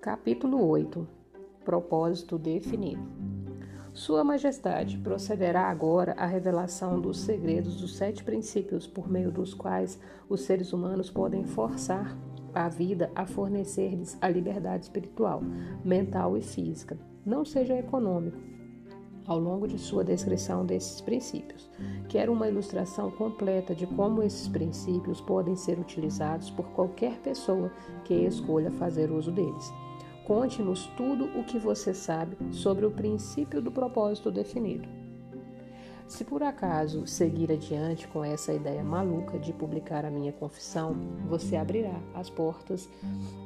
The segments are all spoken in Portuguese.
Capítulo 8 Propósito definido. Sua Majestade procederá agora à revelação dos segredos dos sete princípios por meio dos quais os seres humanos podem forçar a vida a fornecer-lhes a liberdade espiritual, mental e física. Não seja econômico, ao longo de sua descrição desses princípios. Quero uma ilustração completa de como esses princípios podem ser utilizados por qualquer pessoa que escolha fazer uso deles. Conte-nos tudo o que você sabe sobre o princípio do propósito definido. Se por acaso seguir adiante com essa ideia maluca de publicar a minha confissão, você abrirá as portas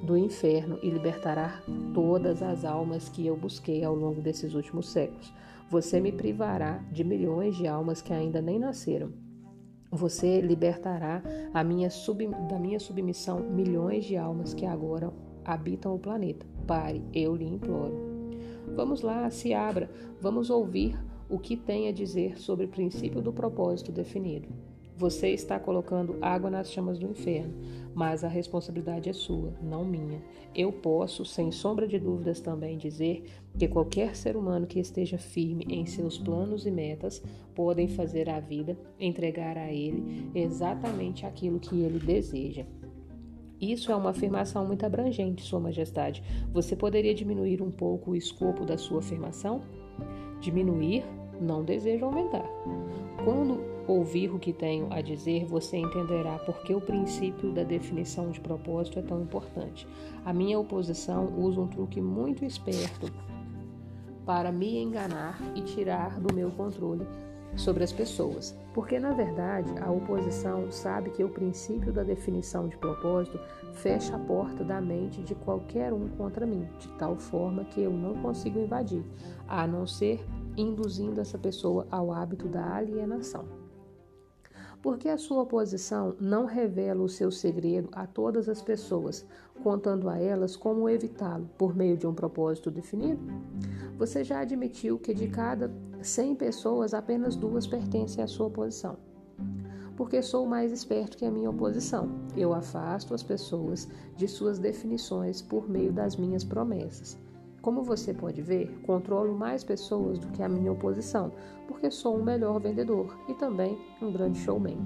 do inferno e libertará todas as almas que eu busquei ao longo desses últimos séculos. Você me privará de milhões de almas que ainda nem nasceram. Você libertará minha sub, da minha submissão milhões de almas que agora habitam o planeta. Pare, eu lhe imploro. Vamos lá, se abra, vamos ouvir o que tem a dizer sobre o princípio do propósito definido. Você está colocando água nas chamas do inferno, mas a responsabilidade é sua, não minha. Eu posso, sem sombra de dúvidas, também dizer que qualquer ser humano que esteja firme em seus planos e metas podem fazer a vida entregar a ele exatamente aquilo que ele deseja. Isso é uma afirmação muito abrangente, Sua Majestade. Você poderia diminuir um pouco o escopo da sua afirmação? Diminuir, não desejo aumentar. Quando ouvir o que tenho a dizer, você entenderá por que o princípio da definição de propósito é tão importante. A minha oposição usa um truque muito esperto para me enganar e tirar do meu controle sobre as pessoas, porque na verdade a oposição sabe que o princípio da definição de propósito fecha a porta da mente de qualquer um contra mim, de tal forma que eu não consigo invadir, a não ser induzindo essa pessoa ao hábito da alienação. Porque a sua oposição não revela o seu segredo a todas as pessoas, contando a elas como evitá-lo por meio de um propósito definido? Você já admitiu que de cada 100 pessoas, apenas duas pertencem à sua oposição. Porque sou mais esperto que a minha oposição. Eu afasto as pessoas de suas definições por meio das minhas promessas. Como você pode ver, controlo mais pessoas do que a minha oposição, porque sou um melhor vendedor e também um grande showman.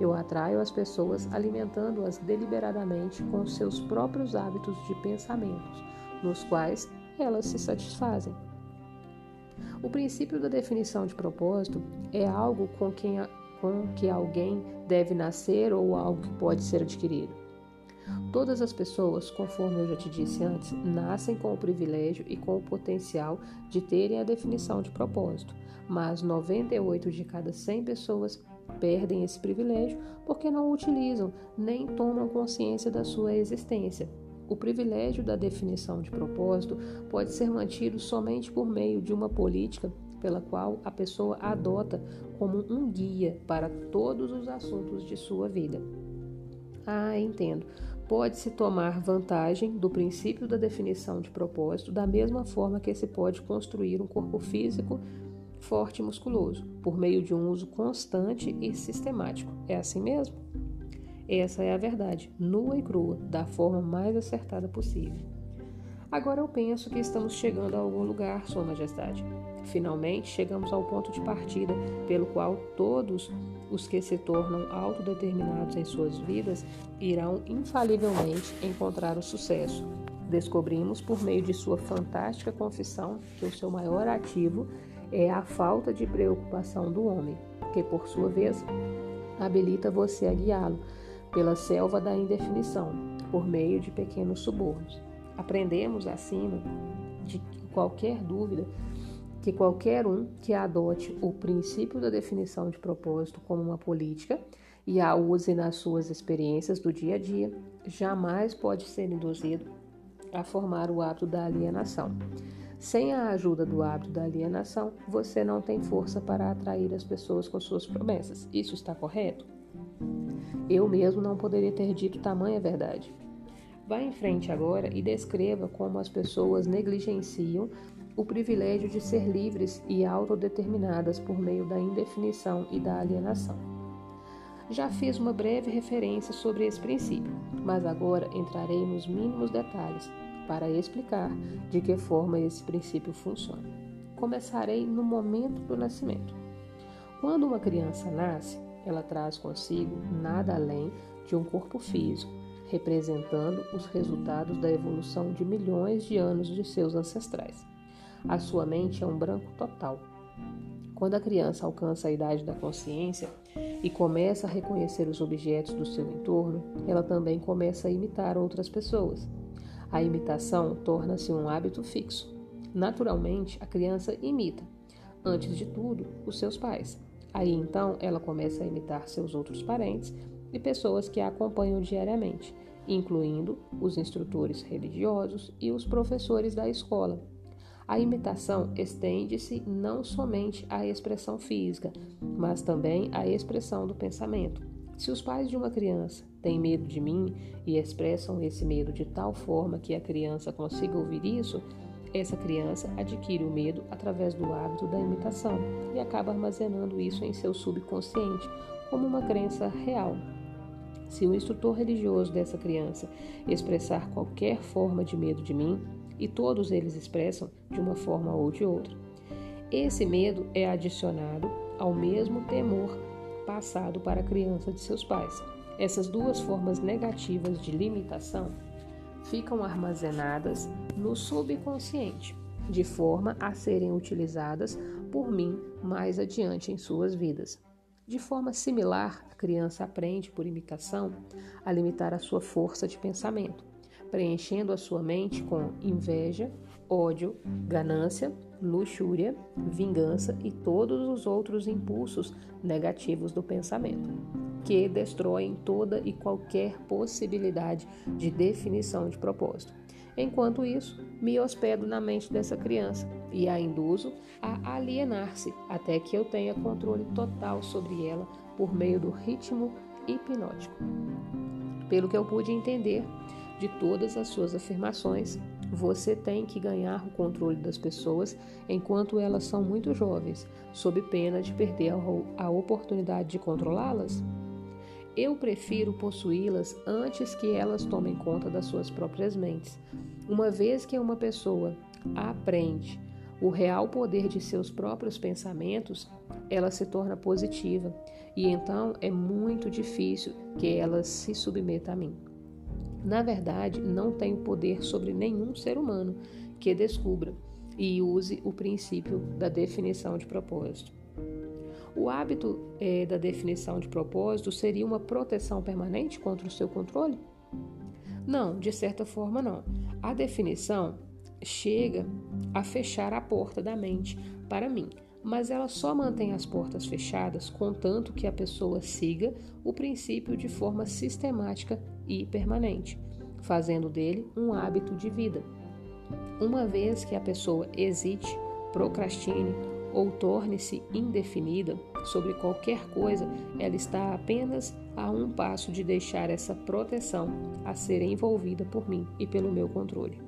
Eu atraio as pessoas alimentando-as deliberadamente com seus próprios hábitos de pensamentos, nos quais elas se satisfazem. O princípio da definição de propósito é algo com, quem, com que alguém deve nascer ou algo que pode ser adquirido. Todas as pessoas, conforme eu já te disse antes, nascem com o privilégio e com o potencial de terem a definição de propósito, mas 98 de cada 100 pessoas perdem esse privilégio porque não o utilizam nem tomam consciência da sua existência. O privilégio da definição de propósito pode ser mantido somente por meio de uma política pela qual a pessoa adota como um guia para todos os assuntos de sua vida. Ah, entendo pode-se tomar vantagem do princípio da definição de propósito da mesma forma que se pode construir um corpo físico forte e musculoso, por meio de um uso constante e sistemático. É assim mesmo? Essa é a verdade, nua e crua, da forma mais acertada possível. Agora eu penso que estamos chegando a algum lugar, Sua Majestade. Finalmente chegamos ao ponto de partida pelo qual todos os que se tornam autodeterminados em suas vidas irão infalivelmente encontrar o sucesso. Descobrimos por meio de sua fantástica confissão que o seu maior ativo é a falta de preocupação do homem, que por sua vez habilita você a guiá-lo pela selva da indefinição, por meio de pequenos subornos. Aprendemos acima de qualquer dúvida que qualquer um que adote o princípio da definição de propósito como uma política e a use nas suas experiências do dia a dia, jamais pode ser induzido a formar o hábito da alienação. Sem a ajuda do hábito da alienação, você não tem força para atrair as pessoas com suas promessas. Isso está correto? Eu mesmo não poderia ter dito tamanha verdade. Vá em frente agora e descreva como as pessoas negligenciam o privilégio de ser livres e autodeterminadas por meio da indefinição e da alienação. Já fiz uma breve referência sobre esse princípio, mas agora entrarei nos mínimos detalhes. para explicar de que forma esse princípio funciona. Começarei no momento do nascimento. Quando uma criança nasce, ela traz consigo nada além de um corpo físico, representando os resultados da evolução de milhões de anos de seus ancestrais. A sua mente é um branco total. Quando a criança alcança a idade da consciência e começa a reconhecer os objetos do seu entorno, ela também começa a imitar outras pessoas. A imitação torna-se um hábito fixo. Naturalmente, a criança imita, antes de tudo, os seus pais. Aí então ela começa a imitar seus outros parentes e pessoas que a acompanham diariamente, incluindo os instrutores religiosos e os professores da escola. A imitação estende-se não somente à expressão física, mas também à expressão do pensamento. Se os pais de uma criança têm medo de mim e expressam esse medo de tal forma que a criança consiga ouvir isso, essa criança adquire o medo através do hábito da imitação e acaba armazenando isso em seu subconsciente como uma crença real. Se o instrutor religioso dessa criança expressar qualquer forma de medo de mim, e todos eles expressam de uma forma ou de outra, esse medo é adicionado ao mesmo temor passado para a criança de seus pais. Essas duas formas negativas de limitação ficam armazenadas no subconsciente, de forma a serem utilizadas por mim mais adiante em suas vidas. De forma similar, a criança aprende por imitação a limitar a sua força de pensamento, preenchendo a sua mente com inveja, ódio, ganância, luxúria, vingança e todos os outros impulsos negativos do pensamento que destroem toda e qualquer possibilidade de definição de propósito. Enquanto isso, me hospedo na mente dessa criança e a induzo a alienar-se até que eu tenha controle total sobre ela por meio do ritmo hipnótico. Pelo que eu pude entender de todas as suas afirmações, você tem que ganhar o controle das pessoas enquanto elas são muito jovens, sob pena de perder a oportunidade de controlá-las? Eu prefiro possuí-las antes que elas tomem conta das suas próprias mentes. Uma vez que uma pessoa aprende o real poder de seus próprios pensamentos, ela se torna positiva e então é muito difícil que ela se submeta a mim. Na verdade, não tenho poder sobre nenhum ser humano que descubra e use o princípio da definição de propósito. O hábito é, da definição de propósito seria uma proteção permanente contra o seu controle? Não, de certa forma não. A definição chega a fechar a porta da mente para mim, mas ela só mantém as portas fechadas contanto que a pessoa siga o princípio de forma sistemática e permanente, fazendo dele um hábito de vida. Uma vez que a pessoa hesite, procrastine ou torne-se indefinida sobre qualquer coisa, ela está apenas a um passo de deixar essa proteção a ser envolvida por mim e pelo meu controle.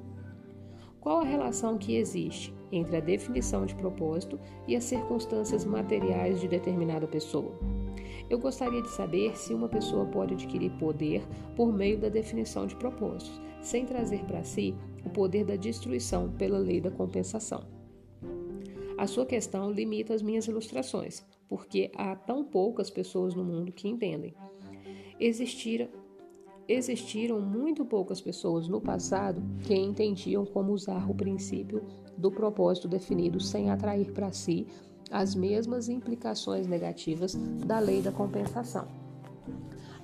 Qual a relação que existe entre a definição de propósito e as circunstâncias materiais de determinada pessoa? Eu gostaria de saber se uma pessoa pode adquirir poder por meio da definição de propósitos, sem trazer para si o poder da destruição pela lei da compensação. A sua questão limita as minhas ilustrações, porque há tão poucas pessoas no mundo que entendem. Existira, existiram muito poucas pessoas no passado que entendiam como usar o princípio do propósito definido sem atrair para si as mesmas implicações negativas da lei da compensação.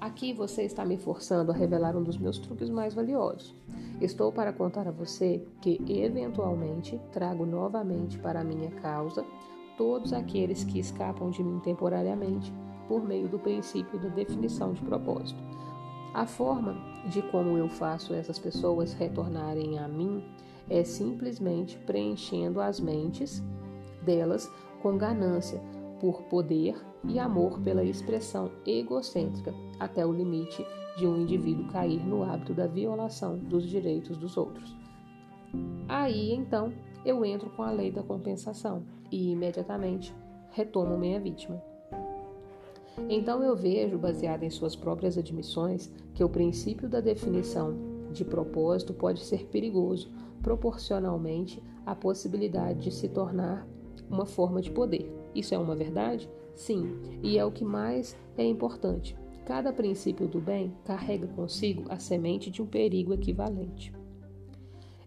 Aqui você está me forçando a revelar um dos meus truques mais valiosos. Estou para contar a você que, eventualmente, trago novamente para a minha causa todos aqueles que escapam de mim temporariamente por meio do princípio da definição de propósito. A forma de como eu faço essas pessoas retornarem a mim é simplesmente preenchendo as mentes delas com ganância por poder e amor pela expressão egocêntrica até o limite de um indivíduo cair no hábito da violação dos direitos dos outros. Aí então eu entro com a lei da compensação e imediatamente retomo minha vítima. Então eu vejo, baseado em suas próprias admissões, que o princípio da definição de propósito pode ser perigoso, proporcionalmente à possibilidade de se tornar uma forma de poder. Isso é uma verdade? Sim, e é o que mais é importante. Cada princípio do bem carrega consigo a semente de um perigo equivalente.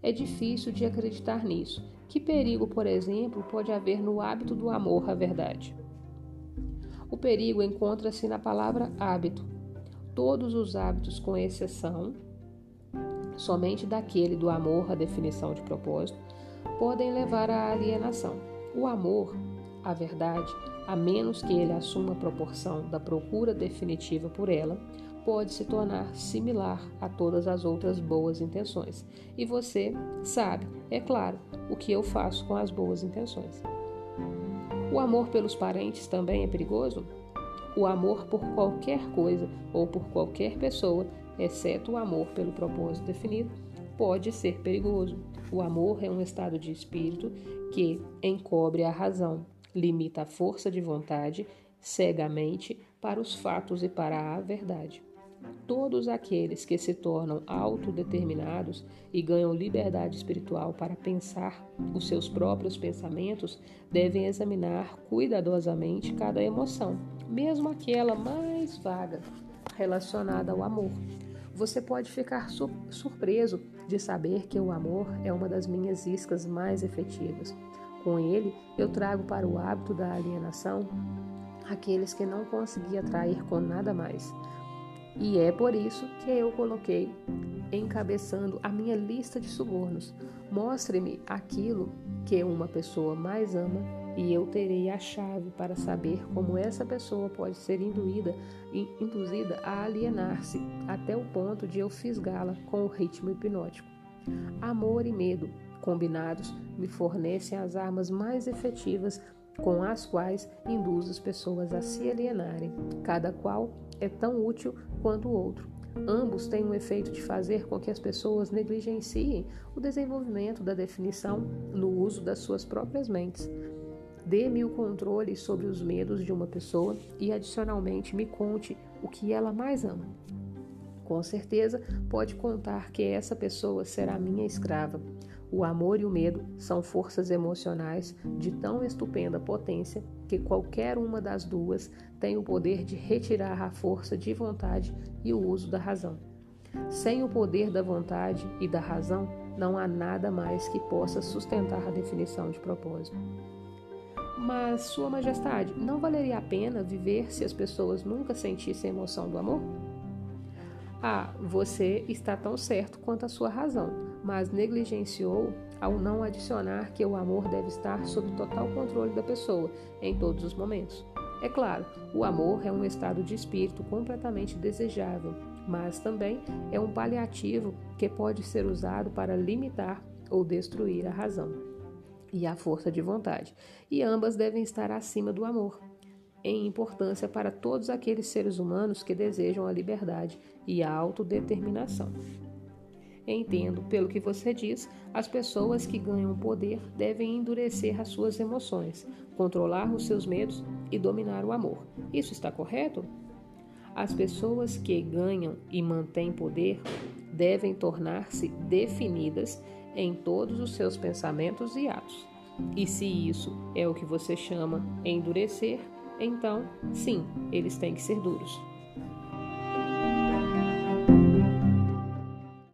É difícil de acreditar nisso. Que perigo, por exemplo, pode haver no hábito do amor à verdade? O perigo encontra-se na palavra hábito. Todos os hábitos, com exceção somente daquele do amor, a definição de propósito, podem levar à alienação. O amor, a verdade, a menos que ele assuma a proporção da procura definitiva por ela, pode se tornar similar a todas as outras boas intenções. E você sabe, é claro, o que eu faço com as boas intenções. O amor pelos parentes também é perigoso? O amor por qualquer coisa ou por qualquer pessoa, exceto o amor pelo propósito definido, pode ser perigoso. O amor é um estado de espírito que encobre a razão, limita a força de vontade cegamente para os fatos e para a verdade. Todos aqueles que se tornam autodeterminados e ganham liberdade espiritual para pensar os seus próprios pensamentos devem examinar cuidadosamente cada emoção, mesmo aquela mais vaga relacionada ao amor. Você pode ficar surpreso de saber que o amor é uma das minhas iscas mais efetivas. Com ele, eu trago para o hábito da alienação aqueles que não consegui atrair com nada mais. E é por isso que eu coloquei encabeçando a minha lista de subornos. Mostre-me aquilo que uma pessoa mais ama e eu terei a chave para saber como essa pessoa pode ser induída, induzida a alienar-se até o ponto de eu fisgá-la com o ritmo hipnótico. Amor e medo combinados me fornecem as armas mais efetivas com as quais induz as pessoas a se alienarem. Cada qual é tão útil quanto o outro. Ambos têm um efeito de fazer com que as pessoas negligenciem o desenvolvimento da definição no uso das suas próprias mentes. Dê-me o controle sobre os medos de uma pessoa e, adicionalmente, me conte o que ela mais ama. Com certeza, pode contar que essa pessoa será minha escrava. O amor e o medo são forças emocionais de tão estupenda potência que qualquer uma das duas tem o poder de retirar a força de vontade e o uso da razão. Sem o poder da vontade e da razão, não há nada mais que possa sustentar a definição de propósito. Mas, Sua Majestade, não valeria a pena viver se as pessoas nunca sentissem a emoção do amor? Ah, você está tão certo quanto a sua razão, mas negligenciou ao não adicionar que o amor deve estar sob total controle da pessoa em todos os momentos. É claro, o amor é um estado de espírito completamente desejável, mas também é um paliativo que pode ser usado para limitar ou destruir a razão e a força de vontade, e ambas devem estar acima do amor em importância para todos aqueles seres humanos que desejam a liberdade e a autodeterminação. Entendo, pelo que você diz, as pessoas que ganham poder devem endurecer as suas emoções, controlar os seus medos e dominar o amor. Isso está correto? As pessoas que ganham e mantêm poder devem tornar-se definidas em todos os seus pensamentos e atos. E se isso é o que você chama endurecer, então, sim, eles têm que ser duros.